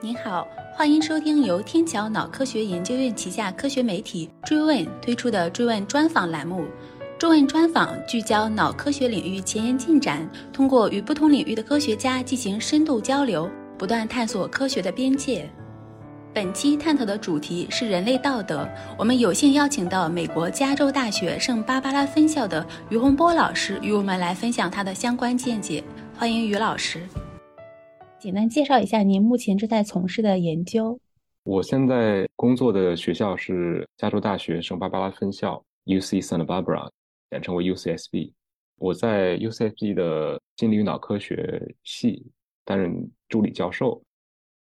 您好，欢迎收听由天桥脑科学研究院旗下科学媒体《追问》推出的《追问专访》栏目。追问专访聚焦脑科学领域前沿进展，通过与不同领域的科学家进行深度交流，不断探索科学的边界。本期探讨的主题是人类道德。我们有幸邀请到美国加州大学圣巴巴拉分校的于洪波老师，与我们来分享他的相关见解。欢迎于老师。简单介绍一下您目前正在从事的研究。我现在工作的学校是加州大学圣巴巴拉分校 （UC Santa Barbara），简称为 UCSB。我在 UCSB 的心理与脑科学系担任助理教授。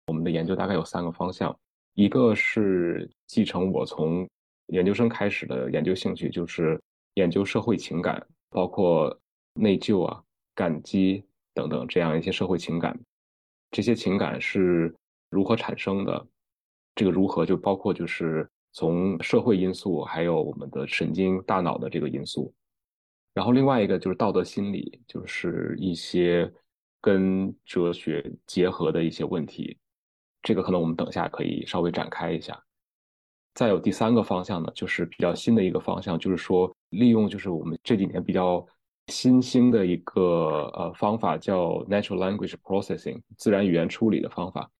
我们的研究大概有三个方向。一个是继承我从研究生开始的研究兴趣，就是研究社会情感，包括内疚啊、感激等等这样一些社会情感。这些情感是如何产生的？这个如何就包括就是从社会因素，还有我们的神经大脑的这个因素。然后另外一个就是道德心理，就是一些跟哲学结合的一些问题。这个可能我们等下可以稍微展开一下。再有第三个方向呢，就是比较新的一个方向，就是说利用就是我们这几年比较新兴的一个呃方法，叫 natural language processing 自然语言处理的方法。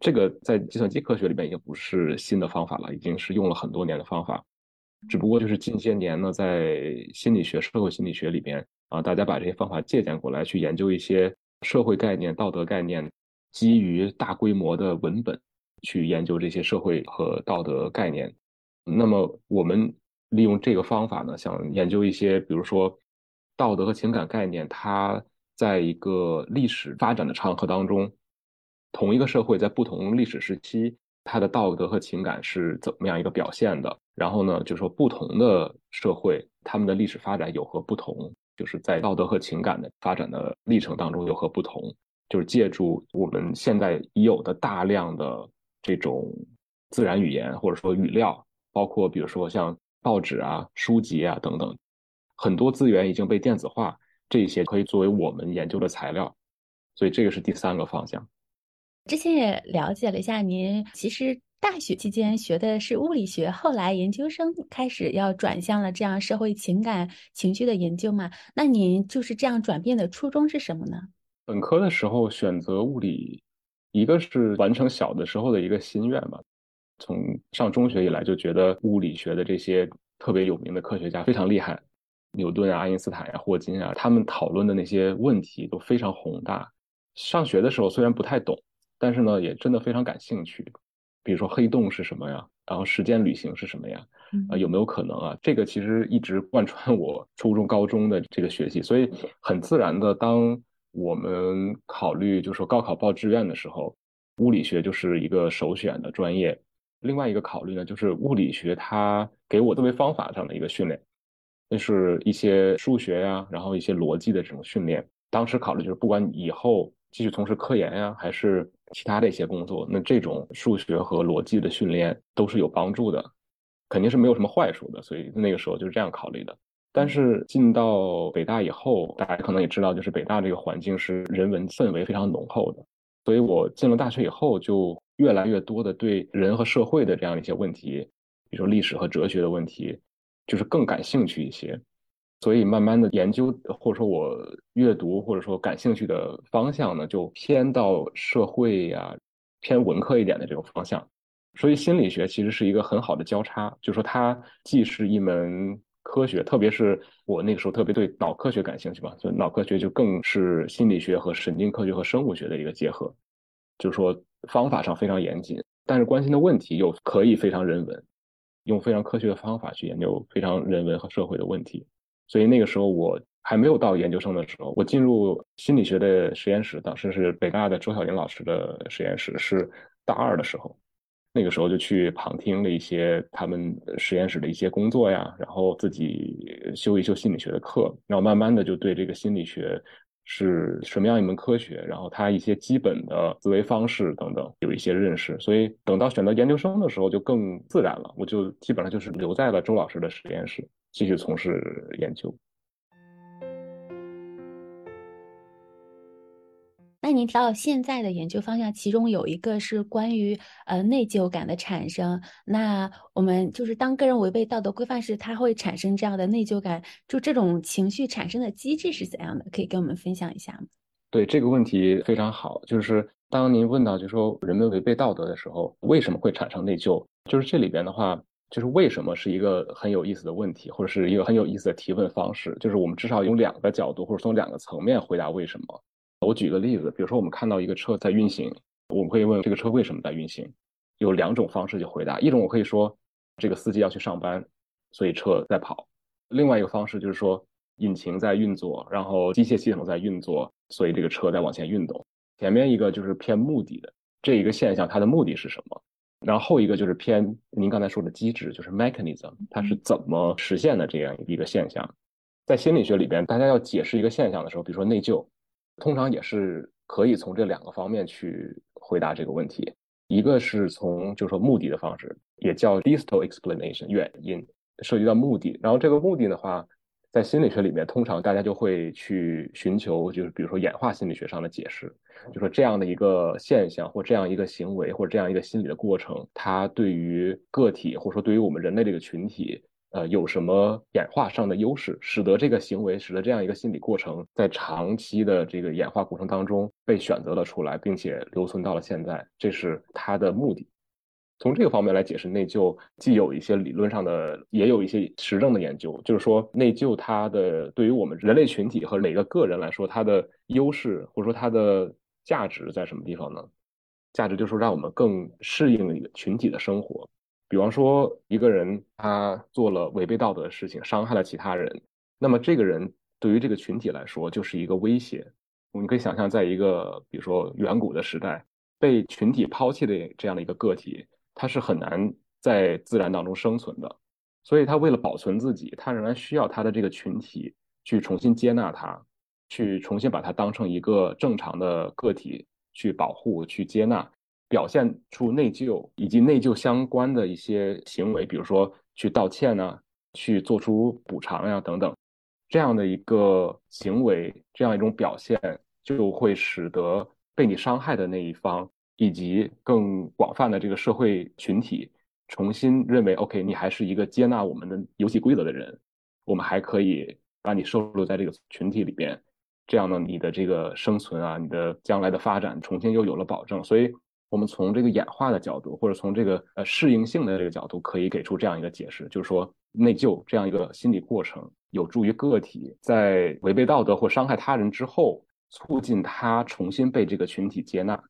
这个在计算机科学里面已经不是新的方法了，已经是用了很多年的方法。只不过就是近些年呢，在心理学、社会心理学里边啊，大家把这些方法借鉴过来，去研究一些社会概念、道德概念。基于大规模的文本去研究这些社会和道德概念，那么我们利用这个方法呢，想研究一些，比如说道德和情感概念，它在一个历史发展的长河当中，同一个社会在不同历史时期，它的道德和情感是怎么样一个表现的？然后呢，就是说不同的社会，他们的历史发展有何不同？就是在道德和情感的发展的历程当中有何不同？就是借助我们现在已有的大量的这种自然语言或者说语料，包括比如说像报纸啊、书籍啊等等，很多资源已经被电子化，这些可以作为我们研究的材料。所以这个是第三个方向。之前也了解了一下，您其实大学期间学的是物理学，后来研究生开始要转向了这样社会情感情绪的研究嘛？那您就是这样转变的初衷是什么呢？本科的时候选择物理，一个是完成小的时候的一个心愿吧。从上中学以来就觉得物理学的这些特别有名的科学家非常厉害，牛顿啊、爱因斯坦呀、霍金啊，他们讨论的那些问题都非常宏大。上学的时候虽然不太懂，但是呢也真的非常感兴趣。比如说黑洞是什么呀？然后时间旅行是什么呀？啊有没有可能啊？这个其实一直贯穿我初中、高中的这个学习，所以很自然的当。我们考虑，就是说高考报志愿的时候，物理学就是一个首选的专业。另外一个考虑呢，就是物理学它给我作为方法上的一个训练，那是一些数学呀，然后一些逻辑的这种训练。当时考虑就是，不管你以后继续从事科研呀，还是其他的一些工作，那这种数学和逻辑的训练都是有帮助的，肯定是没有什么坏处的。所以那个时候就是这样考虑的。但是进到北大以后，大家可能也知道，就是北大这个环境是人文氛围非常浓厚的。所以我进了大学以后，就越来越多的对人和社会的这样一些问题，比如说历史和哲学的问题，就是更感兴趣一些。所以慢慢的研究，或者说我阅读，或者说感兴趣的方向呢，就偏到社会呀，偏文科一点的这种方向。所以心理学其实是一个很好的交叉，就是说它既是一门。科学，特别是我那个时候特别对脑科学感兴趣嘛，所以脑科学就更是心理学和神经科学和生物学的一个结合，就是说方法上非常严谨，但是关心的问题又可以非常人文，用非常科学的方法去研究非常人文和社会的问题。所以那个时候我还没有到研究生的时候，我进入心理学的实验室，当时是北大的周小林老师的实验室，是大二的时候。那个时候就去旁听了一些他们实验室的一些工作呀，然后自己修一修心理学的课，然后慢慢的就对这个心理学是什么样一门科学，然后它一些基本的思维方式等等有一些认识。所以等到选择研究生的时候就更自然了，我就基本上就是留在了周老师的实验室继续从事研究。那您提到现在的研究方向，其中有一个是关于呃内疚感的产生。那我们就是当个人违背道德规范时，他会产生这样的内疚感，就这种情绪产生的机制是怎样的？可以跟我们分享一下吗？对这个问题非常好，就是当您问到就说人们违背道德的时候，为什么会产生内疚？就是这里边的话，就是为什么是一个很有意思的问题，或者是一个很有意思的提问方式。就是我们至少用两个角度，或者从两个层面回答为什么。我举个例子，比如说我们看到一个车在运行，我们可以问这个车为什么在运行，有两种方式去回答。一种我可以说这个司机要去上班，所以车在跑；另外一个方式就是说引擎在运作，然后机械系统在运作，所以这个车在往前运动。前面一个就是偏目的的这一个现象，它的目的是什么？然后后一个就是偏您刚才说的机制，就是 mechanism，它是怎么实现的这样一个现象。在心理学里边，大家要解释一个现象的时候，比如说内疚。通常也是可以从这两个方面去回答这个问题，一个是从就是说目的的方式，也叫 distal explanation 原因，涉及到目的。然后这个目的的话，在心理学里面，通常大家就会去寻求，就是比如说演化心理学上的解释，就说这样的一个现象或这样一个行为或者这样一个心理的过程，它对于个体或者说对于我们人类这个群体。呃，有什么演化上的优势，使得这个行为，使得这样一个心理过程，在长期的这个演化过程当中被选择了出来，并且留存到了现在，这是它的目的。从这个方面来解释内疚，既有一些理论上的，也有一些实证的研究，就是说内疚它的对于我们人类群体和每个个人来说，它的优势或者说它的价值在什么地方呢？价值就是让我们更适应一个群体的生活。比方说，一个人他做了违背道德的事情，伤害了其他人，那么这个人对于这个群体来说就是一个威胁。我们可以想象，在一个比如说远古的时代，被群体抛弃的这样的一个个体，他是很难在自然当中生存的。所以他为了保存自己，他仍然需要他的这个群体去重新接纳他，去重新把他当成一个正常的个体去保护、去接纳。表现出内疚以及内疚相关的一些行为，比如说去道歉呢，去做出补偿呀等等，这样的一个行为，这样一种表现，就会使得被你伤害的那一方以及更广泛的这个社会群体重新认为，OK，你还是一个接纳我们的游戏规则的人，我们还可以把你收录在这个群体里边，这样呢，你的这个生存啊，你的将来的发展重新又有了保证，所以。我们从这个演化的角度，或者从这个呃适应性的这个角度，可以给出这样一个解释，就是说内疚这样一个心理过程，有助于个体在违背道德或伤害他人之后，促进他重新被这个群体接纳，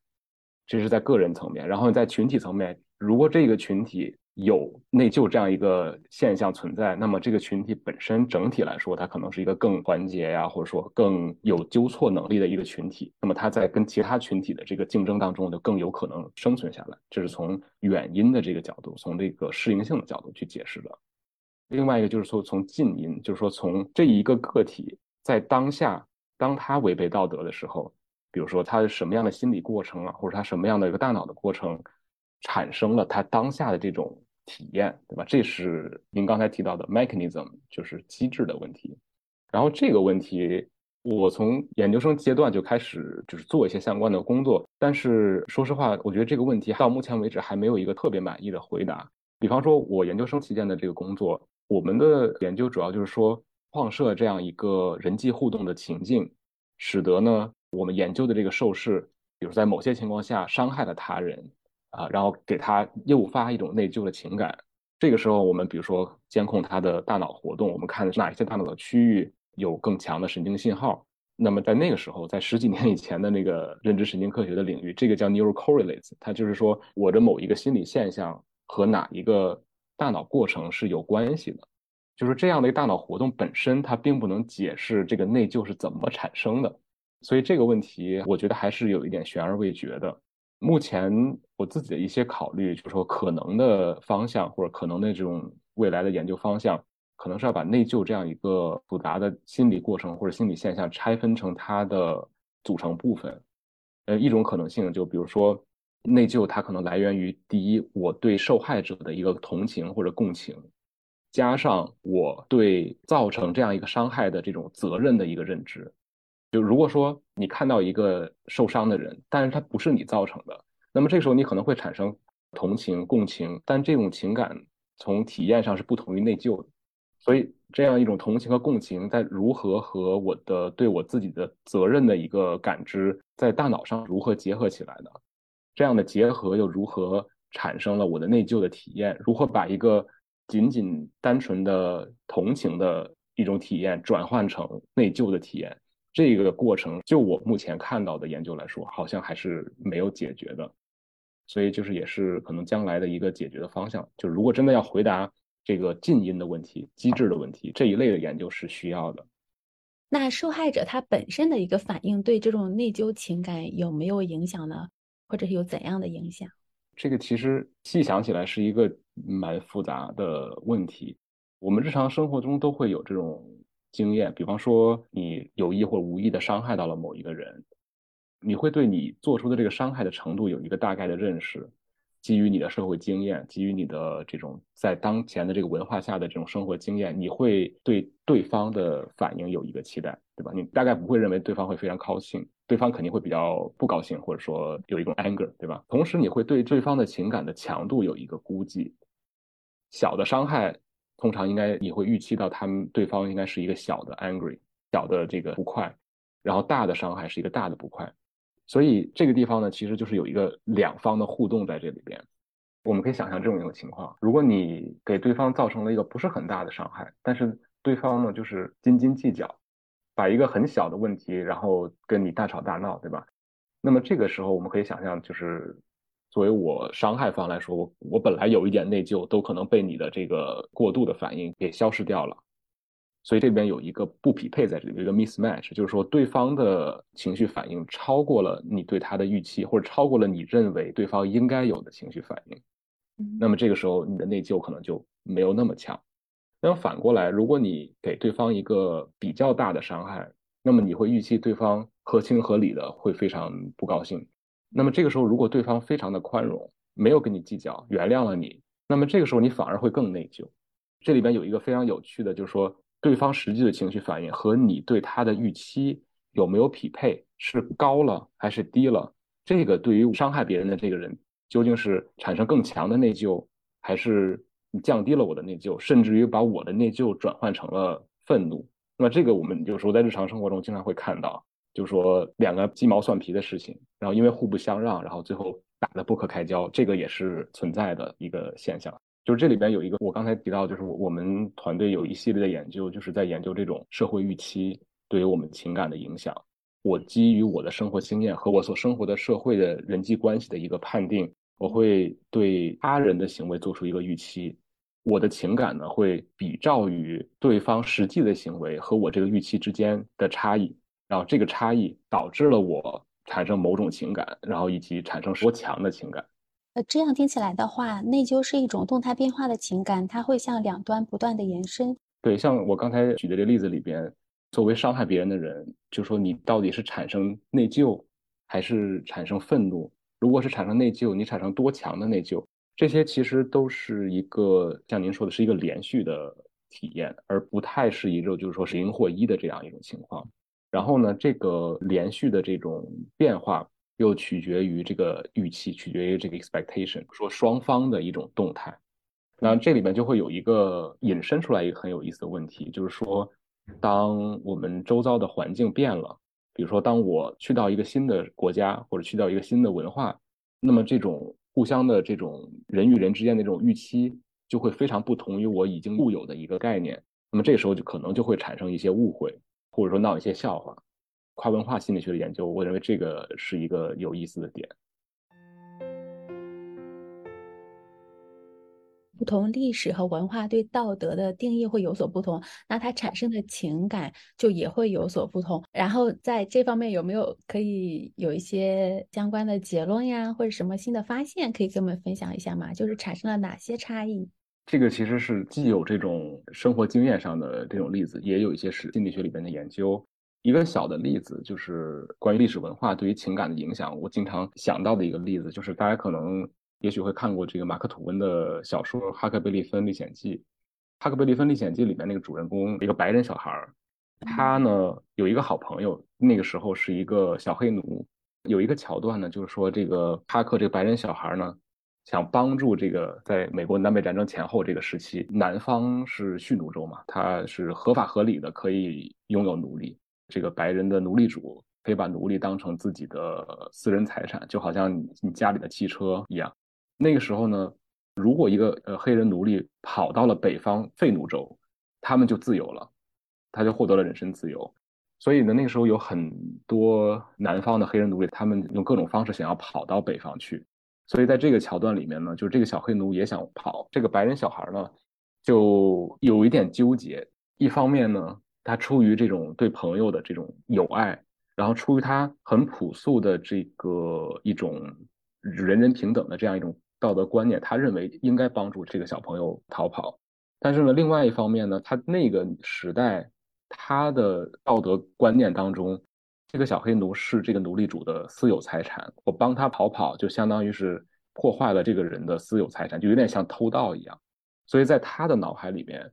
这是在个人层面。然后在群体层面，如果这个群体，有内疚这样一个现象存在，那么这个群体本身整体来说，它可能是一个更团结呀，或者说更有纠错能力的一个群体。那么它在跟其他群体的这个竞争当中，就更有可能生存下来。这是从远因的这个角度，从这个适应性的角度去解释的。另外一个就是说，从近因，就是说从这一个个体在当下，当他违背道德的时候，比如说他什么样的心理过程啊，或者他什么样的一个大脑的过程，产生了他当下的这种。体验对吧？这是您刚才提到的 mechanism，就是机制的问题。然后这个问题，我从研究生阶段就开始就是做一些相关的工作。但是说实话，我觉得这个问题到目前为止还没有一个特别满意的回答。比方说，我研究生期间的这个工作，我们的研究主要就是说创设这样一个人际互动的情境，使得呢我们研究的这个受试，比如在某些情况下伤害了他人。啊，然后给他诱发一种内疚的情感。这个时候，我们比如说监控他的大脑活动，我们看哪一些大脑的区域有更强的神经信号。那么在那个时候，在十几年以前的那个认知神经科学的领域，这个叫 neural correlates，它就是说我的某一个心理现象和哪一个大脑过程是有关系的。就是这样的一个大脑活动本身，它并不能解释这个内疚是怎么产生的。所以这个问题，我觉得还是有一点悬而未决的。目前我自己的一些考虑，就是说可能的方向或者可能的这种未来的研究方向，可能是要把内疚这样一个复杂的心理过程或者心理现象拆分成它的组成部分。呃，一种可能性就比如说内疚，它可能来源于第一，我对受害者的一个同情或者共情，加上我对造成这样一个伤害的这种责任的一个认知。就如果说你看到一个受伤的人，但是他不是你造成的，那么这时候你可能会产生同情、共情，但这种情感从体验上是不同于内疚的。所以，这样一种同情和共情，在如何和我的对我自己的责任的一个感知，在大脑上如何结合起来的？这样的结合又如何产生了我的内疚的体验？如何把一个仅仅单纯的同情的一种体验转换成内疚的体验？这个过程，就我目前看到的研究来说，好像还是没有解决的，所以就是也是可能将来的一个解决的方向。就是如果真的要回答这个近音的问题、机制的问题，这一类的研究是需要的。那受害者他本身的一个反应对这种内疚情感有没有影响呢？或者是有怎样的影响？这个其实细想起来是一个蛮复杂的问题。我们日常生活中都会有这种。经验，比方说你有意或无意的伤害到了某一个人，你会对你做出的这个伤害的程度有一个大概的认识，基于你的社会经验，基于你的这种在当前的这个文化下的这种生活经验，你会对对方的反应有一个期待，对吧？你大概不会认为对方会非常高兴，对方肯定会比较不高兴，或者说有一种 anger，对吧？同时你会对对方的情感的强度有一个估计，小的伤害。通常应该你会预期到他们对方应该是一个小的 angry，小的这个不快，然后大的伤害是一个大的不快，所以这个地方呢，其实就是有一个两方的互动在这里边。我们可以想象这种一种情况：如果你给对方造成了一个不是很大的伤害，但是对方呢就是斤斤计较，把一个很小的问题然后跟你大吵大闹，对吧？那么这个时候我们可以想象就是。作为我伤害方来说，我我本来有一点内疚，都可能被你的这个过度的反应给消失掉了。所以这边有一个不匹配在这里，有一个 mismatch，就是说对方的情绪反应超过了你对他的预期，或者超过了你认为对方应该有的情绪反应。那么这个时候你的内疚可能就没有那么强。那么反过来，如果你给对方一个比较大的伤害，那么你会预期对方合情合理的会非常不高兴。那么这个时候，如果对方非常的宽容，没有跟你计较，原谅了你，那么这个时候你反而会更内疚。这里边有一个非常有趣的，就是说对方实际的情绪反应和你对他的预期有没有匹配，是高了还是低了？这个对于伤害别人的这个人，究竟是产生更强的内疚，还是你降低了我的内疚，甚至于把我的内疚转换成了愤怒？那么这个我们有时候在日常生活中经常会看到。就说两个鸡毛蒜皮的事情，然后因为互不相让，然后最后打得不可开交，这个也是存在的一个现象。就是这里边有一个，我刚才提到，就是我们团队有一系列的研究，就是在研究这种社会预期对于我们情感的影响。我基于我的生活经验和我所生活的社会的人际关系的一个判定，我会对他人的行为做出一个预期，我的情感呢会比照于对方实际的行为和我这个预期之间的差异。然后这个差异导致了我产生某种情感，然后以及产生多强的情感。呃这样听起来的话，内疚是一种动态变化的情感，它会向两端不断的延伸。对，像我刚才举的这个例子里边，作为伤害别人的人，就说你到底是产生内疚，还是产生愤怒？如果是产生内疚，你产生多强的内疚？这些其实都是一个像您说的是一个连续的体验，而不太是一个就是说是零或一的这样一种情况。然后呢，这个连续的这种变化又取决于这个预期，取决于这个 expectation，说双方的一种动态。那这里面就会有一个引申出来一个很有意思的问题，就是说，当我们周遭的环境变了，比如说当我去到一个新的国家或者去到一个新的文化，那么这种互相的这种人与人之间的这种预期就会非常不同于我已经固有的一个概念。那么这个时候就可能就会产生一些误会。或者说闹一些笑话，跨文化心理学的研究，我认为这个是一个有意思的点。不同历史和文化对道德的定义会有所不同，那它产生的情感就也会有所不同。然后在这方面有没有可以有一些相关的结论呀，或者什么新的发现可以跟我们分享一下吗？就是产生了哪些差异？这个其实是既有这种生活经验上的这种例子，也有一些是心理学里边的研究。一个小的例子就是关于历史文化对于情感的影响。我经常想到的一个例子就是，大家可能也许会看过这个马克吐温的小说《哈克贝利芬历险记》。《哈克贝利芬历险记》里面那个主人公一个白人小孩儿，他呢有一个好朋友，那个时候是一个小黑奴。有一个桥段呢，就是说这个哈克这个白人小孩呢，想帮助这个在美国南北战争前后这个时期，南方是蓄奴州嘛，他是合法合理的可以拥有奴隶。这个白人的奴隶主可以把奴隶当成自己的私人财产，就好像你你家里的汽车一样。那个时候呢，如果一个呃黑人奴隶跑到了北方废奴州，他们就自由了，他就获得了人身自由。所以呢，那个时候有很多南方的黑人奴隶，他们用各种方式想要跑到北方去。所以在这个桥段里面呢，就这个小黑奴也想跑，这个白人小孩呢就有一点纠结。一方面呢，他出于这种对朋友的这种友爱，然后出于他很朴素的这个一种人人平等的这样一种道德观念，他认为应该帮助这个小朋友逃跑。但是呢，另外一方面呢，他那个时代。他的道德观念当中，这个小黑奴是这个奴隶主的私有财产。我帮他逃跑，就相当于是破坏了这个人的私有财产，就有点像偷盗一样。所以在他的脑海里面，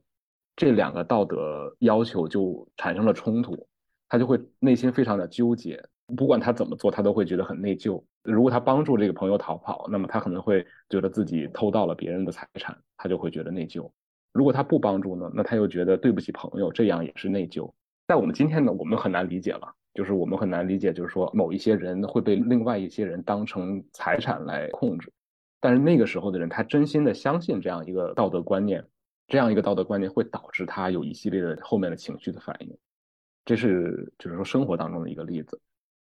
这两个道德要求就产生了冲突，他就会内心非常的纠结。不管他怎么做，他都会觉得很内疚。如果他帮助这个朋友逃跑，那么他可能会觉得自己偷盗了别人的财产，他就会觉得内疚。如果他不帮助呢？那他又觉得对不起朋友，这样也是内疚。在我们今天呢，我们很难理解了，就是我们很难理解，就是说某一些人会被另外一些人当成财产来控制。但是那个时候的人，他真心的相信这样一个道德观念，这样一个道德观念会导致他有一系列的后面的情绪的反应。这是就是说生活当中的一个例子。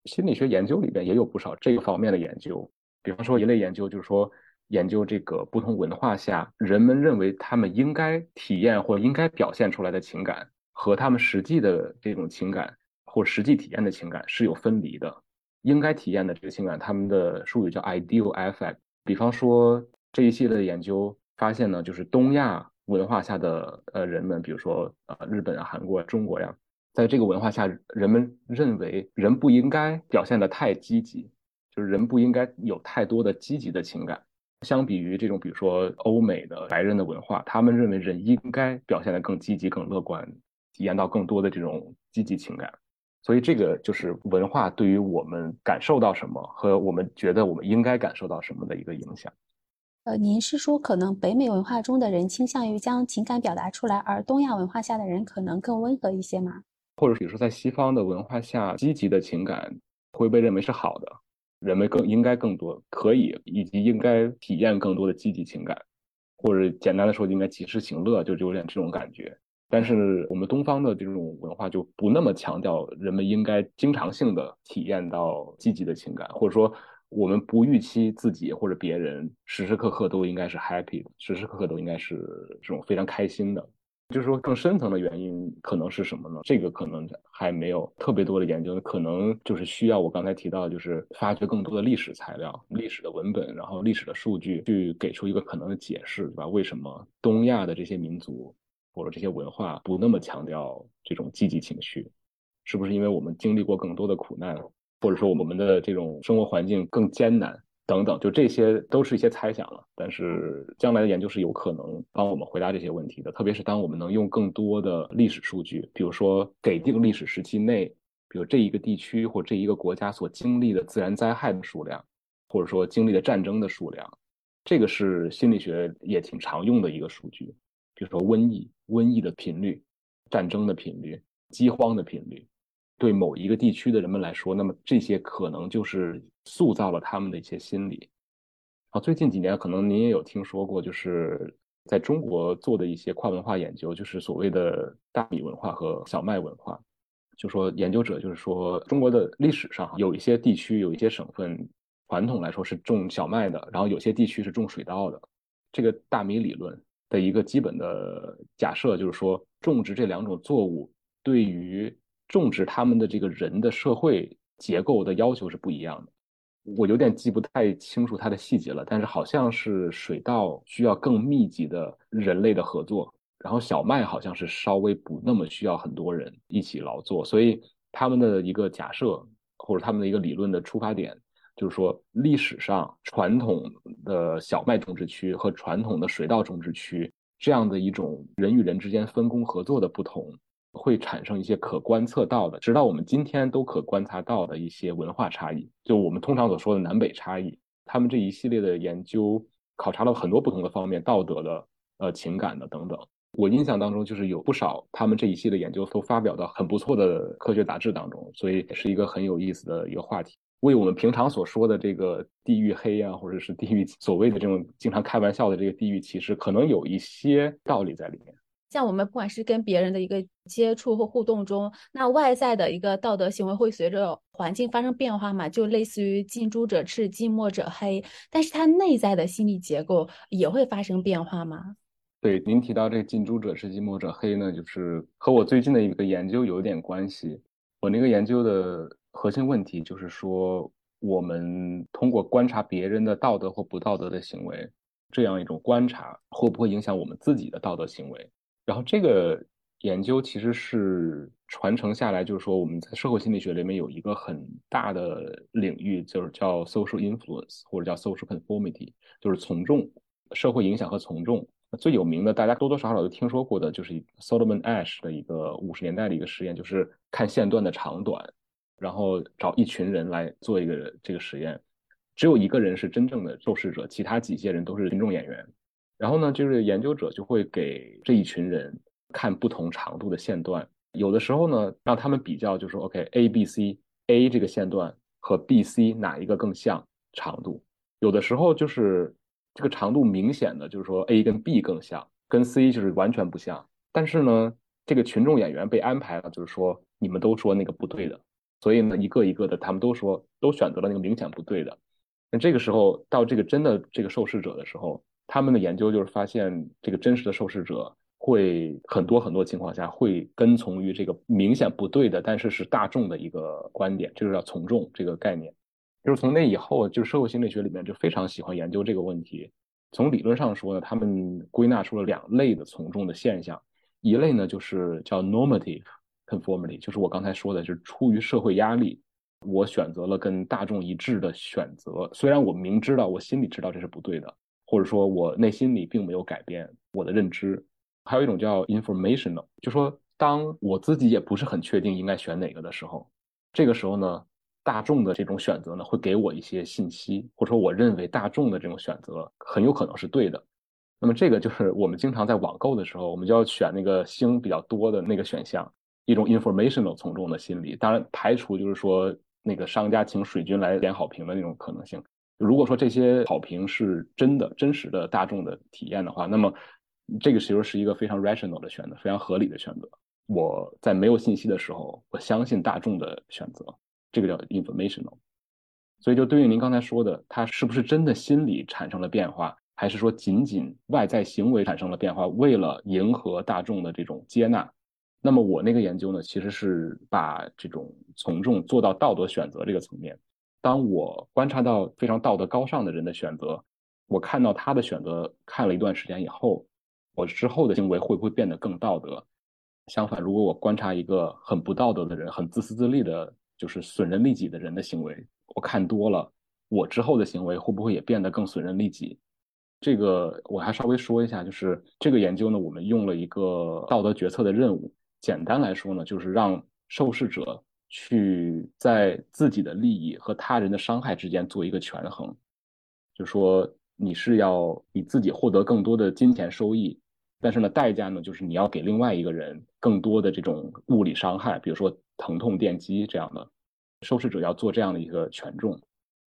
心理学研究里边也有不少这个方面的研究，比方说一类研究就是说。研究这个不同文化下人们认为他们应该体验或应该表现出来的情感，和他们实际的这种情感或实际体验的情感是有分离的。应该体验的这个情感，他们的术语叫 ideal affect。比方说这一系列的研究发现呢，就是东亚文化下的呃人们，比如说呃日本啊、韩国啊、中国呀，在这个文化下，人们认为人不应该表现的太积极，就是人不应该有太多的积极的情感。相比于这种，比如说欧美的白人的文化，他们认为人应该表现得更积极、更乐观，体验到更多的这种积极情感。所以，这个就是文化对于我们感受到什么和我们觉得我们应该感受到什么的一个影响。呃，您是说可能北美文化中的人倾向于将情感表达出来，而东亚文化下的人可能更温和一些吗？或者比如说在西方的文化下，积极的情感会被认为是好的？人们更应该更多可以以及应该体验更多的积极情感，或者简单的说，应该及时行乐，就有点这种感觉。但是我们东方的这种文化就不那么强调人们应该经常性的体验到积极的情感，或者说我们不预期自己或者别人时时刻刻都应该是 happy 的，时时刻刻都应该是这种非常开心的。就是说，更深层的原因可能是什么呢？这个可能还没有特别多的研究，可能就是需要我刚才提到，就是发掘更多的历史材料、历史的文本，然后历史的数据，去给出一个可能的解释，对吧？为什么东亚的这些民族或者这些文化不那么强调这种积极情绪？是不是因为我们经历过更多的苦难，或者说我们的这种生活环境更艰难？等等，就这些都是一些猜想了。但是将来的研究是有可能帮我们回答这些问题的。特别是当我们能用更多的历史数据，比如说给定历史时期内，比如这一个地区或这一个国家所经历的自然灾害的数量，或者说经历的战争的数量，这个是心理学也挺常用的一个数据。比如说瘟疫，瘟疫的频率、战争的频率、饥荒的频率。对某一个地区的人们来说，那么这些可能就是塑造了他们的一些心理。啊，最近几年可能您也有听说过，就是在中国做的一些跨文化研究，就是所谓的大米文化和小麦文化。就说研究者就是说，中国的历史上有一些地区、有一些省份，传统来说是种小麦的，然后有些地区是种水稻的。这个大米理论的一个基本的假设就是说，种植这两种作物对于种植他们的这个人的社会结构的要求是不一样的，我有点记不太清楚它的细节了，但是好像是水稻需要更密集的人类的合作，然后小麦好像是稍微不那么需要很多人一起劳作，所以他们的一个假设或者他们的一个理论的出发点就是说，历史上传统的小麦种植区和传统的水稻种植区这样的一种人与人之间分工合作的不同。会产生一些可观测到的，直到我们今天都可观察到的一些文化差异，就我们通常所说的南北差异。他们这一系列的研究考察了很多不同的方面，道德的、呃情感的等等。我印象当中，就是有不少他们这一系列研究都发表到很不错的科学杂志当中，所以是一个很有意思的一个话题。为我们平常所说的这个地域黑啊，或者是地域所谓的这种经常开玩笑的这个地域歧视，可能有一些道理在里面。像我们不管是跟别人的一个接触或互动中，那外在的一个道德行为会随着环境发生变化嘛，就类似于近朱者赤，近墨者黑。但是它内在的心理结构也会发生变化吗？对，您提到这个近朱者赤，近墨者黑呢，就是和我最近的一个研究有点关系。我那个研究的核心问题就是说，我们通过观察别人的道德或不道德的行为，这样一种观察会不会影响我们自己的道德行为？然后这个研究其实是传承下来，就是说我们在社会心理学里面有一个很大的领域，就是叫 social influence 或者叫 social conformity，就是从众、社会影响和从众。最有名的，大家多多少少都听说过的，就是 Solomon Ash 的一个五十年代的一个实验，就是看线段的长短，然后找一群人来做一个这个实验，只有一个人是真正的受试者，其他几些人都是群众演员。然后呢，就是研究者就会给这一群人看不同长度的线段，有的时候呢，让他们比较，就说 OK，A、B、C，A 这个线段和 B、C 哪一个更像长度？有的时候就是这个长度明显的，就是说 A 跟 B 更像，跟 C 就是完全不像。但是呢，这个群众演员被安排了，就是说你们都说那个不对的，所以呢，一个一个的他们都说都选择了那个明显不对的。那这个时候到这个真的这个受试者的时候。他们的研究就是发现，这个真实的受试者会很多很多情况下会跟从于这个明显不对的，但是是大众的一个观点，就是叫从众这个概念。就是从那以后，就是社会心理学里面就非常喜欢研究这个问题。从理论上说呢，他们归纳出了两类的从众的现象，一类呢就是叫 normative conformity，就是我刚才说的，就是出于社会压力，我选择了跟大众一致的选择，虽然我明知道，我心里知道这是不对的。或者说我内心里并没有改变我的认知，还有一种叫 informational，就说当我自己也不是很确定应该选哪个的时候，这个时候呢，大众的这种选择呢会给我一些信息，或者说我认为大众的这种选择很有可能是对的。那么这个就是我们经常在网购的时候，我们就要选那个星比较多的那个选项，一种 informational 从众的心理。当然排除就是说那个商家请水军来点好评的那种可能性。如果说这些好评是真的、真实的大众的体验的话，那么这个其实是一个非常 rational 的选择，非常合理的选择。我在没有信息的时候，我相信大众的选择，这个叫 informational。所以就对应您刚才说的，他是不是真的心理产生了变化，还是说仅仅外在行为产生了变化，为了迎合大众的这种接纳？那么我那个研究呢，其实是把这种从众做到道德选择这个层面。当我观察到非常道德高尚的人的选择，我看到他的选择看了一段时间以后，我之后的行为会不会变得更道德？相反，如果我观察一个很不道德的人、很自私自利的，就是损人利己的人的行为，我看多了，我之后的行为会不会也变得更损人利己？这个我还稍微说一下，就是这个研究呢，我们用了一个道德决策的任务，简单来说呢，就是让受试者。去在自己的利益和他人的伤害之间做一个权衡，就说你是要你自己获得更多的金钱收益，但是呢，代价呢就是你要给另外一个人更多的这种物理伤害，比如说疼痛电击这样的。受试者要做这样的一个权重。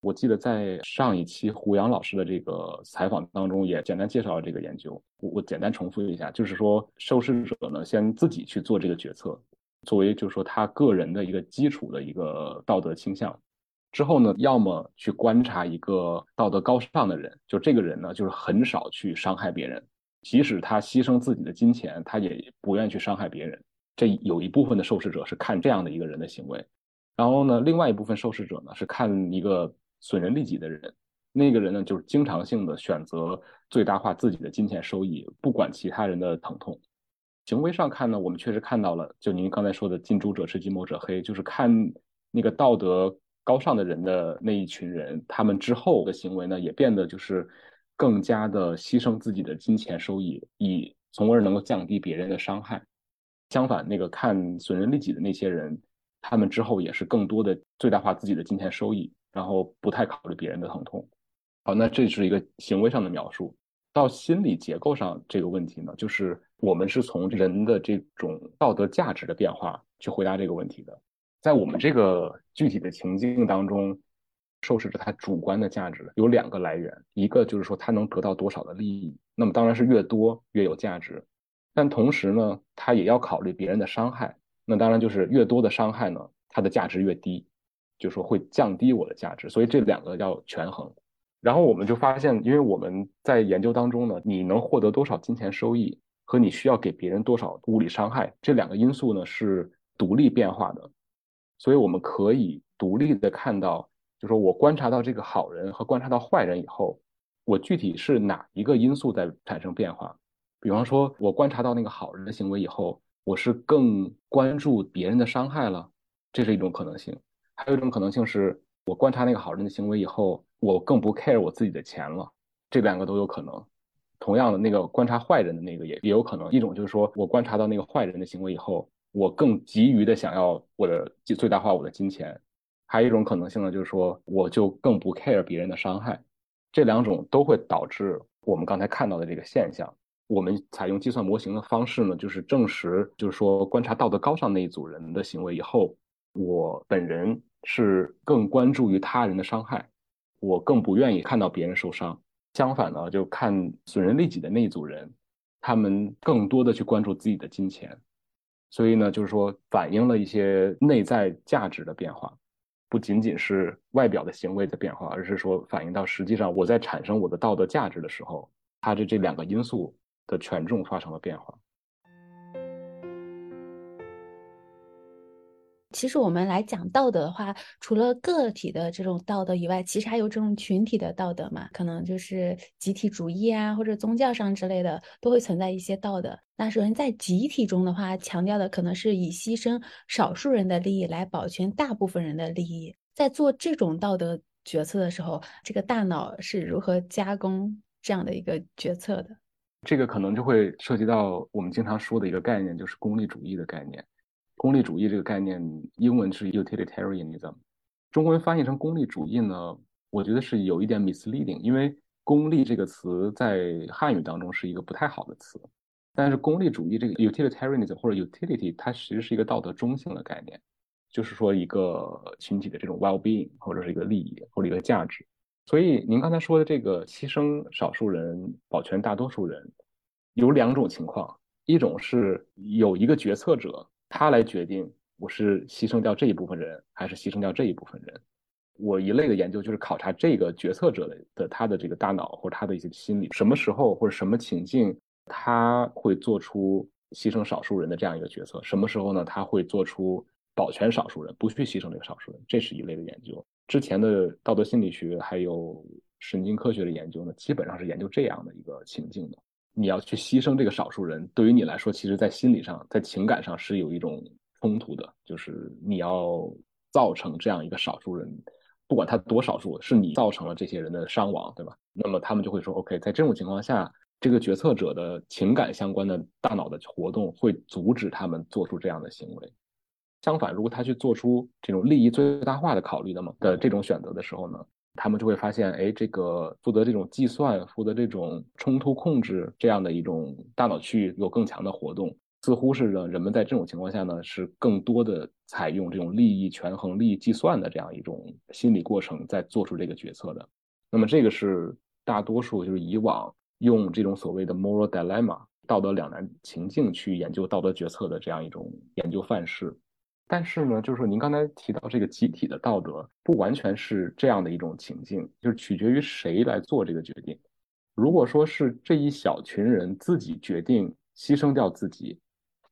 我记得在上一期胡杨老师的这个采访当中也简单介绍了这个研究，我我简单重复一下，就是说受试者呢先自己去做这个决策。作为就是说他个人的一个基础的一个道德倾向，之后呢，要么去观察一个道德高尚的人，就这个人呢，就是很少去伤害别人，即使他牺牲自己的金钱，他也不愿意去伤害别人。这有一部分的受试者是看这样的一个人的行为，然后呢，另外一部分受试者呢是看一个损人利己的人，那个人呢就是经常性的选择最大化自己的金钱收益，不管其他人的疼痛。行为上看呢，我们确实看到了，就您刚才说的“近朱者赤，近墨者黑”，就是看那个道德高尚的人的那一群人，他们之后的行为呢，也变得就是更加的牺牲自己的金钱收益，以从而能够降低别人的伤害。相反，那个看损人利己的那些人，他们之后也是更多的最大化自己的金钱收益，然后不太考虑别人的疼痛。好，那这是一个行为上的描述。到心理结构上这个问题呢，就是我们是从人的这种道德价值的变化去回答这个问题的。在我们这个具体的情境当中，受试者他主观的价值有两个来源，一个就是说他能得到多少的利益，那么当然是越多越有价值。但同时呢，他也要考虑别人的伤害，那当然就是越多的伤害呢，它的价值越低，就说会降低我的价值，所以这两个要权衡。然后我们就发现，因为我们在研究当中呢，你能获得多少金钱收益和你需要给别人多少物理伤害这两个因素呢是独立变化的，所以我们可以独立的看到，就说我观察到这个好人和观察到坏人以后，我具体是哪一个因素在产生变化。比方说，我观察到那个好人的行为以后，我是更关注别人的伤害了，这是一种可能性。还有一种可能性是，我观察那个好人的行为以后，我更不 care 我自己的钱了。这两个都有可能。同样的，那个观察坏人的那个也也有可能。一种就是说我观察到那个坏人的行为以后，我更急于的想要我的最大化我的金钱。还有一种可能性呢，就是说我就更不 care 别人的伤害。这两种都会导致我们刚才看到的这个现象。我们采用计算模型的方式呢，就是证实，就是说观察道德高尚那一组人的行为以后，我本人是更关注于他人的伤害，我更不愿意看到别人受伤。相反呢，就看损人利己的那一组人，他们更多的去关注自己的金钱。所以呢，就是说反映了一些内在价值的变化，不仅仅是外表的行为的变化，而是说反映到实际上我在产生我的道德价值的时候，它的这两个因素。的权重发生了变化。其实我们来讲道德的话，除了个体的这种道德以外，其实还有这种群体的道德嘛？可能就是集体主义啊，或者宗教上之类的，都会存在一些道德。那首先在集体中的话，强调的可能是以牺牲少数人的利益来保全大部分人的利益。在做这种道德决策的时候，这个大脑是如何加工这样的一个决策的？这个可能就会涉及到我们经常说的一个概念，就是功利主义的概念。功利主义这个概念，英文是 utilitarianism，中文翻译成功利主义呢，我觉得是有一点 misleading，因为功利这个词在汉语当中是一个不太好的词。但是功利主义这个 utilitarianism 或者 utility，它其实是一个道德中性的概念，就是说一个群体的这种 well-being 或者是一个利益或者一个价值。所以您刚才说的这个牺牲少数人保全大多数人，有两种情况，一种是有一个决策者，他来决定我是牺牲掉这一部分人，还是牺牲掉这一部分人。我一类的研究就是考察这个决策者的他的这个大脑或者他的一些心理，什么时候或者什么情境他会做出牺牲少数人的这样一个决策，什么时候呢？他会做出保全少数人，不去牺牲这个少数人，这是一类的研究。之前的道德心理学还有神经科学的研究呢，基本上是研究这样的一个情境的。你要去牺牲这个少数人，对于你来说，其实在心理上、在情感上是有一种冲突的，就是你要造成这样一个少数人，不管他多少数，是你造成了这些人的伤亡，对吧？那么他们就会说，OK，在这种情况下，这个决策者的情感相关的大脑的活动会阻止他们做出这样的行为。相反，如果他去做出这种利益最大化的考虑的嘛的这种选择的时候呢，他们就会发现，哎，这个负责这种计算、负责这种冲突控制这样的一种大脑区域有更强的活动，似乎是人们在这种情况下呢，是更多的采用这种利益权衡、利益计算的这样一种心理过程，在做出这个决策的。那么，这个是大多数就是以往用这种所谓的 moral dilemma 道德两难情境去研究道德决策的这样一种研究范式。但是呢，就是说您刚才提到这个集体的道德，不完全是这样的一种情境，就是取决于谁来做这个决定。如果说是这一小群人自己决定牺牲掉自己，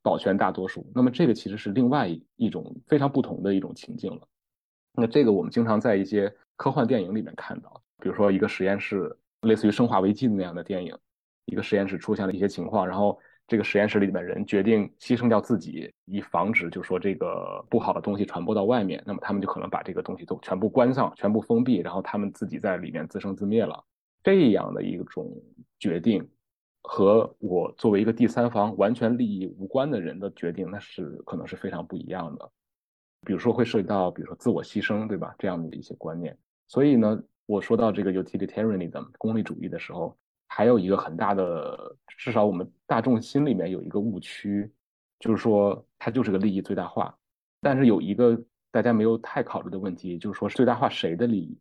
保全大多数，那么这个其实是另外一种非常不同的一种情境了。那这个我们经常在一些科幻电影里面看到，比如说一个实验室，类似于《生化危机》那样的电影，一个实验室出现了一些情况，然后。这个实验室里面人决定牺牲掉自己，以防止就说这个不好的东西传播到外面。那么他们就可能把这个东西都全部关上，全部封闭，然后他们自己在里面自生自灭了。这样的一种决定，和我作为一个第三方完全利益无关的人的决定，那是可能是非常不一样的。比如说会涉及到，比如说自我牺牲，对吧？这样的一些观念。所以呢，我说到这个 utilitarianism 功利主义的时候，还有一个很大的，至少我们大众心里面有一个误区，就是说它就是个利益最大化。但是有一个大家没有太考虑的问题，就是说最大化谁的利益？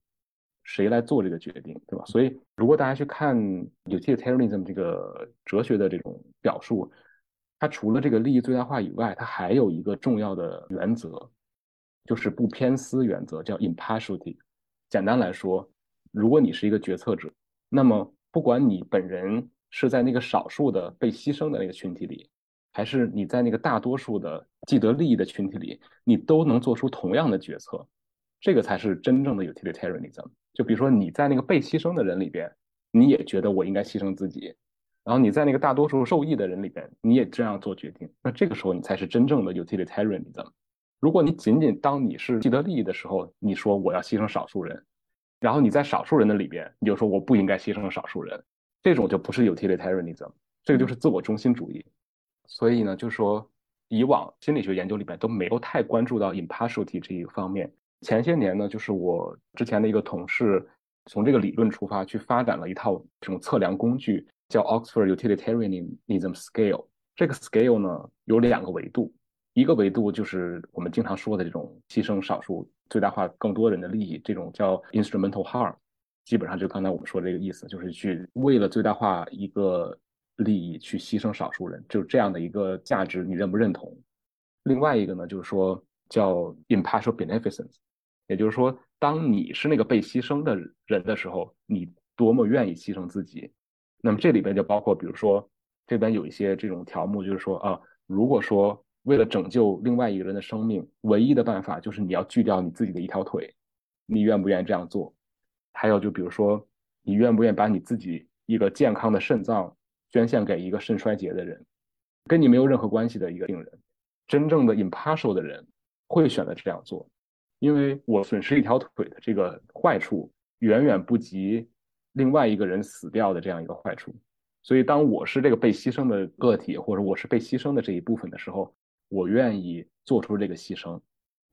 谁来做这个决定，对吧？所以，如果大家去看 utilitarianism 这个哲学的这种表述，它除了这个利益最大化以外，它还有一个重要的原则，就是不偏私原则，叫 impartiality。简单来说，如果你是一个决策者，那么不管你本人是在那个少数的被牺牲的那个群体里，还是你在那个大多数的既得利益的群体里，你都能做出同样的决策。这个才是真正的 utilitarianism。就比如说你在那个被牺牲的人里边，你也觉得我应该牺牲自己，然后你在那个大多数受益的人里边，你也这样做决定。那这个时候你才是真正的 utilitarianism。如果你仅仅当你是既得利益的时候，你说我要牺牲少数人，然后你在少数人的里边，你就说我不应该牺牲少数人，这种就不是 utilitarianism，这个就是自我中心主义。所以呢，就说以往心理学研究里边都没有太关注到 impartiality 这一方面。前些年呢，就是我之前的一个同事，从这个理论出发去发展了一套这种测量工具，叫 Oxford Utilitarianism Scale。这个 scale 呢有两个维度，一个维度就是我们经常说的这种牺牲少数，最大化更多人的利益，这种叫 instrumental harm，基本上就刚才我们说这个意思，就是去为了最大化一个利益去牺牲少数人，就这样的一个价值，你认不认同？另外一个呢，就是说叫 impartial beneficence。也就是说，当你是那个被牺牲的人的时候，你多么愿意牺牲自己。那么这里边就包括，比如说这边有一些这种条目，就是说啊，如果说为了拯救另外一个人的生命，唯一的办法就是你要锯掉你自己的一条腿，你愿不愿意这样做？还有就比如说，你愿不愿意把你自己一个健康的肾脏捐献给一个肾衰竭的人，跟你没有任何关系的一个病人？真正的 impartial 的人会选择这样做。因为我损失一条腿的这个坏处远远不及另外一个人死掉的这样一个坏处，所以当我是这个被牺牲的个体，或者我是被牺牲的这一部分的时候，我愿意做出这个牺牲，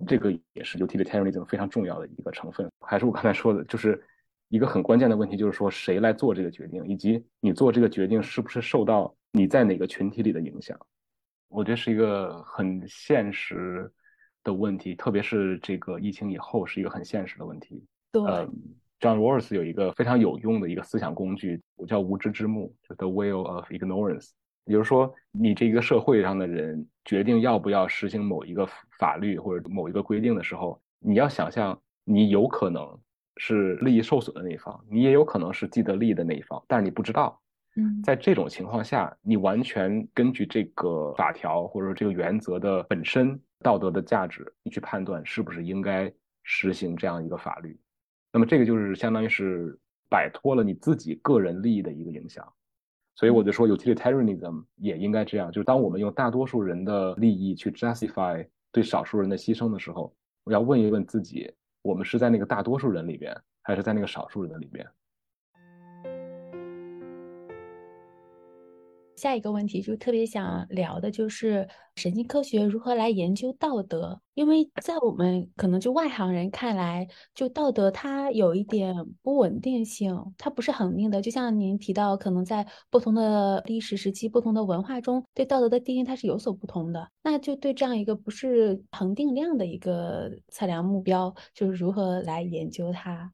这个也是 utilitarianism 非常重要的一个成分。还是我刚才说的，就是一个很关键的问题，就是说谁来做这个决定，以及你做这个决定是不是受到你在哪个群体里的影响？我觉得是一个很现实。的问题，特别是这个疫情以后，是一个很现实的问题。对，John Rawls 有一个非常有用的一个思想工具，我叫无知之幕，就 The Will of Ignorance。也就是说，你这个社会上的人决定要不要实行某一个法律或者某一个规定的时候，你要想象，你有可能是利益受损的那一方，你也有可能是既得利益的那一方，但是你不知道。嗯，在这种情况下，你完全根据这个法条或者说这个原则的本身。道德的价值，你去判断是不是应该实行这样一个法律，那么这个就是相当于是摆脱了你自己个人利益的一个影响，所以我就说，utilitarianism 也应该这样，就是当我们用大多数人的利益去 justify 对少数人的牺牲的时候，我要问一问自己，我们是在那个大多数人里边，还是在那个少数人的里边？下一个问题就特别想聊的就是神经科学如何来研究道德，因为在我们可能就外行人看来，就道德它有一点不稳定性，它不是恒定的。就像您提到，可能在不同的历史时期、不同的文化中，对道德的定义它是有所不同的。那就对这样一个不是恒定量的一个测量目标，就是如何来研究它？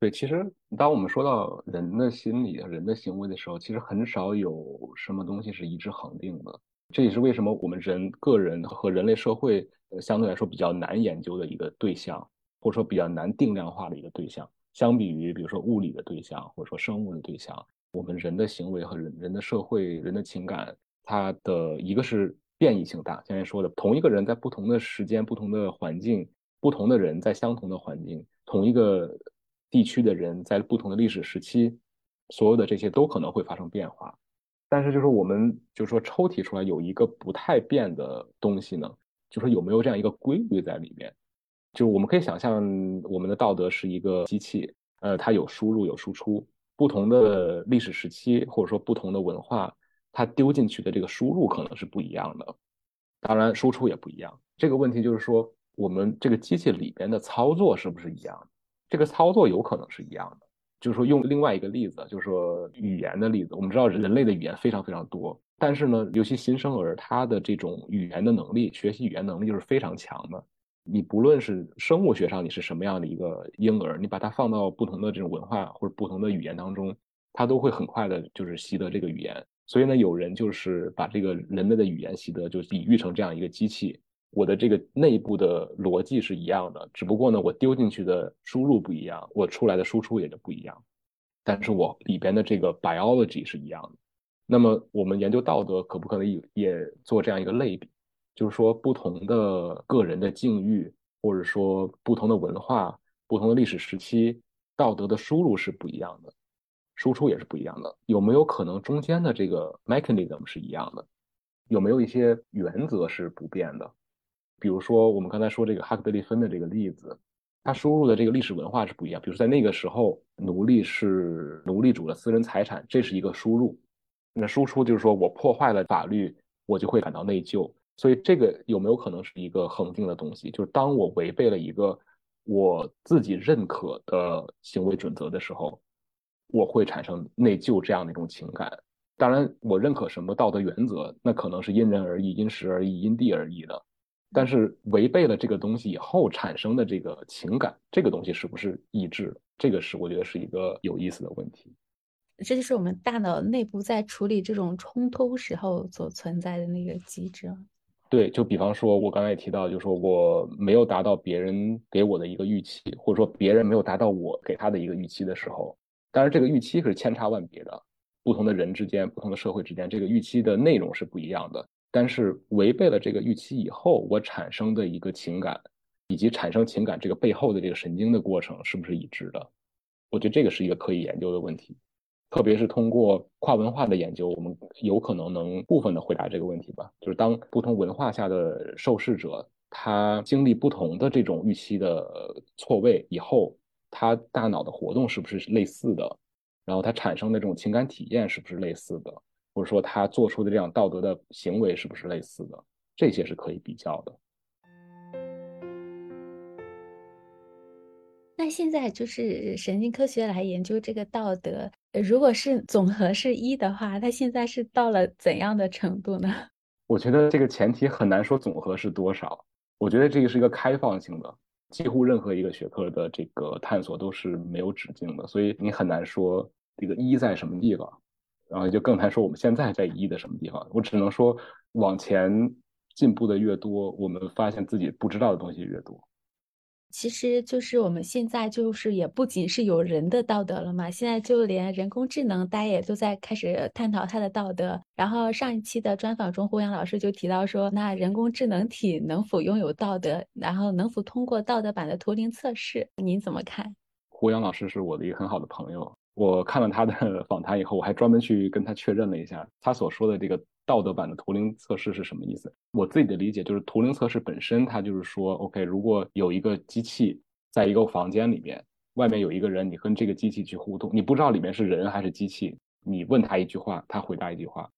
对，其实当我们说到人的心理、人的行为的时候，其实很少有什么东西是一致恒定的。这也是为什么我们人个人和人类社会相对来说比较难研究的一个对象，或者说比较难定量化的一个对象。相比于比如说物理的对象，或者说生物的对象，我们人的行为和人人的社会、人的情感，它的一个是变异性大。刚才说的，同一个人在不同的时间、不同的环境，不同的人在相同的环境，同一个。地区的人在不同的历史时期，所有的这些都可能会发生变化，但是就是我们就是说抽提出来有一个不太变的东西呢，就说有没有这样一个规律在里面？就是我们可以想象我们的道德是一个机器，呃，它有输入有输出，不同的历史时期或者说不同的文化，它丢进去的这个输入可能是不一样的，当然输出也不一样。这个问题就是说，我们这个机器里边的操作是不是一样？这个操作有可能是一样的。就是说，用另外一个例子，就是说语言的例子。我们知道人类的语言非常非常多，但是呢，尤其新生儿，他的这种语言的能力、学习语言能力就是非常强的。你不论是生物学上你是什么样的一个婴儿，你把它放到不同的这种文化或者不同的语言当中，它都会很快的，就是习得这个语言。所以呢，有人就是把这个人类的语言习得，就比喻成这样一个机器。我的这个内部的逻辑是一样的，只不过呢，我丢进去的输入不一样，我出来的输出也就不一样。但是我里边的这个 biology 是一样的。那么我们研究道德，可不可能也也做这样一个类比？就是说，不同的个人的境遇，或者说不同的文化、不同的历史时期，道德的输入是不一样的，输出也是不一样的。有没有可能中间的这个 mechanism 是一样的？有没有一些原则是不变的？比如说，我们刚才说这个哈克贝利芬的这个例子，他输入的这个历史文化是不一样。比如在那个时候，奴隶是奴隶主的私人财产，这是一个输入。那输出就是说我破坏了法律，我就会感到内疚。所以这个有没有可能是一个恒定的东西？就是当我违背了一个我自己认可的行为准则的时候，我会产生内疚这样的一种情感。当然，我认可什么道德原则，那可能是因人而异、因时而异、因地而异的。但是违背了这个东西以后产生的这个情感，这个东西是不是意志？这个是我觉得是一个有意思的问题。这就是我们大脑内部在处理这种冲突时候所存在的那个机制。对，就比方说，我刚才也提到，就是说我没有达到别人给我的一个预期，或者说别人没有达到我给他的一个预期的时候，当然这个预期可是千差万别的，不同的人之间、不同的社会之间，这个预期的内容是不一样的。但是违背了这个预期以后，我产生的一个情感，以及产生情感这个背后的这个神经的过程是不是一致的？我觉得这个是一个可以研究的问题，特别是通过跨文化的研究，我们有可能能部分的回答这个问题吧。就是当不同文化下的受试者，他经历不同的这种预期的错位以后，他大脑的活动是不是类似的？然后他产生的这种情感体验是不是类似的？或者说他做出的这样道德的行为是不是类似的？这些是可以比较的。那现在就是神经科学来研究这个道德，如果是总和是一的话，它现在是到了怎样的程度呢？我觉得这个前提很难说总和是多少。我觉得这个是一个开放性的，几乎任何一个学科的这个探索都是没有止境的，所以你很难说这个一在什么地方。然后就更难说我们现在在一的什么地方，我只能说往前进步的越多，我们发现自己不知道的东西越多。其实就是我们现在就是也不仅是有人的道德了嘛，现在就连人工智能，大家也都在开始探讨它的道德。然后上一期的专访中，胡杨老师就提到说，那人工智能体能否拥有道德，然后能否通过道德版的图灵测试，您怎么看？胡杨老师是我的一个很好的朋友。我看了他的 访谈以后，我还专门去跟他确认了一下，他所说的这个道德版的图灵测试是什么意思。我自己的理解就是，图灵测试本身，它就是说，OK，如果有一个机器在一个房间里面，外面有一个人，你跟这个机器去互动，你不知道里面是人还是机器，你问他一句话，他回答一句话。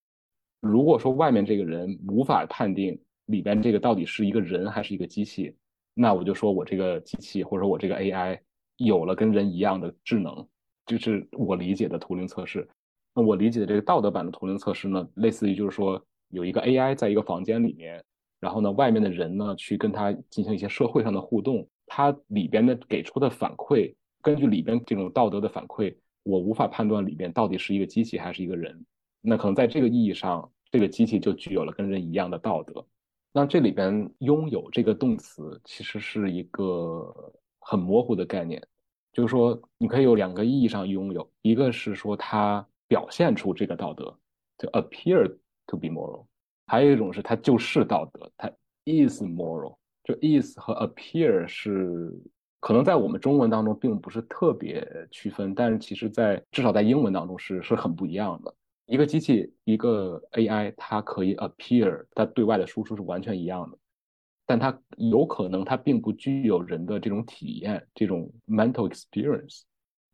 如果说外面这个人无法判定里边这个到底是一个人还是一个机器，那我就说我这个机器或者说我这个 AI 有了跟人一样的智能。就是我理解的图灵测试。那我理解的这个道德版的图灵测试呢，类似于就是说有一个 AI 在一个房间里面，然后呢，外面的人呢去跟他进行一些社会上的互动，它里边的给出的反馈，根据里边这种道德的反馈，我无法判断里边到底是一个机器还是一个人。那可能在这个意义上，这个机器就具有了跟人一样的道德。那这里边拥有这个动词其实是一个很模糊的概念。就是说，你可以有两个意义上拥有，一个是说它表现出这个道德，就 appear to be moral；还有一种是它就是道德，它 is moral。就 is 和 appear 是可能在我们中文当中并不是特别区分，但是其实在至少在英文当中是是很不一样的。一个机器，一个 AI，它可以 appear，它对外的输出是完全一样的。但它有可能，它并不具有人的这种体验，这种 mental experience，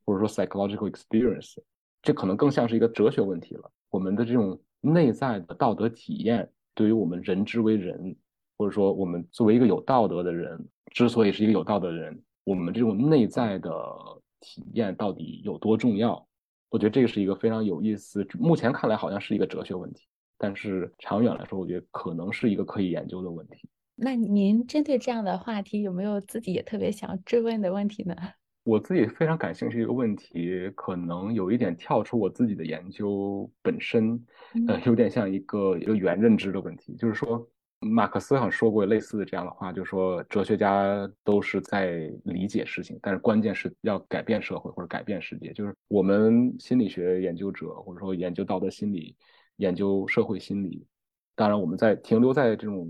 或者说 psychological experience。这可能更像是一个哲学问题了。我们的这种内在的道德体验，对于我们人之为人，或者说我们作为一个有道德的人，之所以是一个有道德的人，我们这种内在的体验到底有多重要？我觉得这个是一个非常有意思，目前看来好像是一个哲学问题，但是长远来说，我觉得可能是一个可以研究的问题。那您针对这样的话题，有没有自己也特别想追问的问题呢？我自己非常感兴趣一个问题，可能有一点跳出我自己的研究本身，呃，有点像一个一个原认知的问题。就是说，马克思好像说过类似的这样的话，就是说，哲学家都是在理解事情，但是关键是要改变社会或者改变世界。就是我们心理学研究者，或者说研究道德心理、研究社会心理，当然我们在停留在这种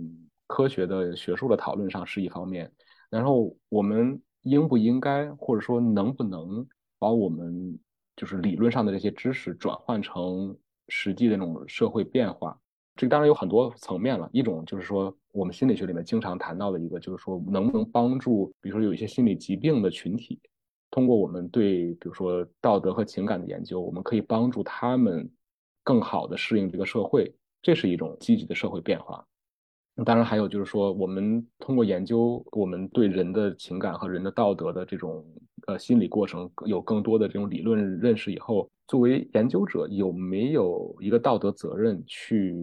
科学的学术的讨论上是一方面，然后我们。应不应该，或者说能不能把我们就是理论上的这些知识转换成实际的那种社会变化？这当然有很多层面了。一种就是说，我们心理学里面经常谈到的一个，就是说能不能帮助，比如说有一些心理疾病的群体，通过我们对比如说道德和情感的研究，我们可以帮助他们更好的适应这个社会，这是一种积极的社会变化。当然，还有就是说，我们通过研究我们对人的情感和人的道德的这种呃心理过程，有更多的这种理论认识以后，作为研究者有没有一个道德责任去？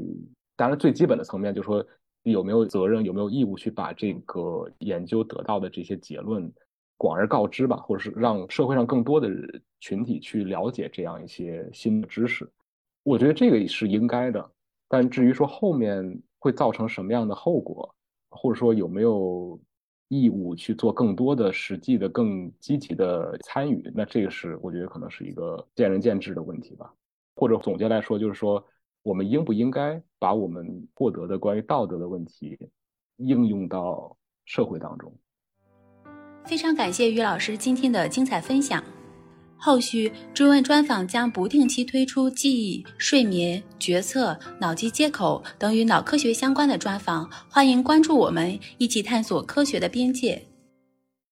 当然，最基本的层面就是说，有没有责任，有没有义务去把这个研究得到的这些结论广而告之吧，或者是让社会上更多的群体去了解这样一些新的知识？我觉得这个是应该的。但至于说后面，会造成什么样的后果，或者说有没有义务去做更多的实际的、更积极的参与？那这个是我觉得可能是一个见仁见智的问题吧。或者总结来说，就是说我们应不应该把我们获得的关于道德的问题应用到社会当中？非常感谢于老师今天的精彩分享。后续追问专访将不定期推出记忆、睡眠、决策、脑机接口等与脑科学相关的专访，欢迎关注我们，一起探索科学的边界。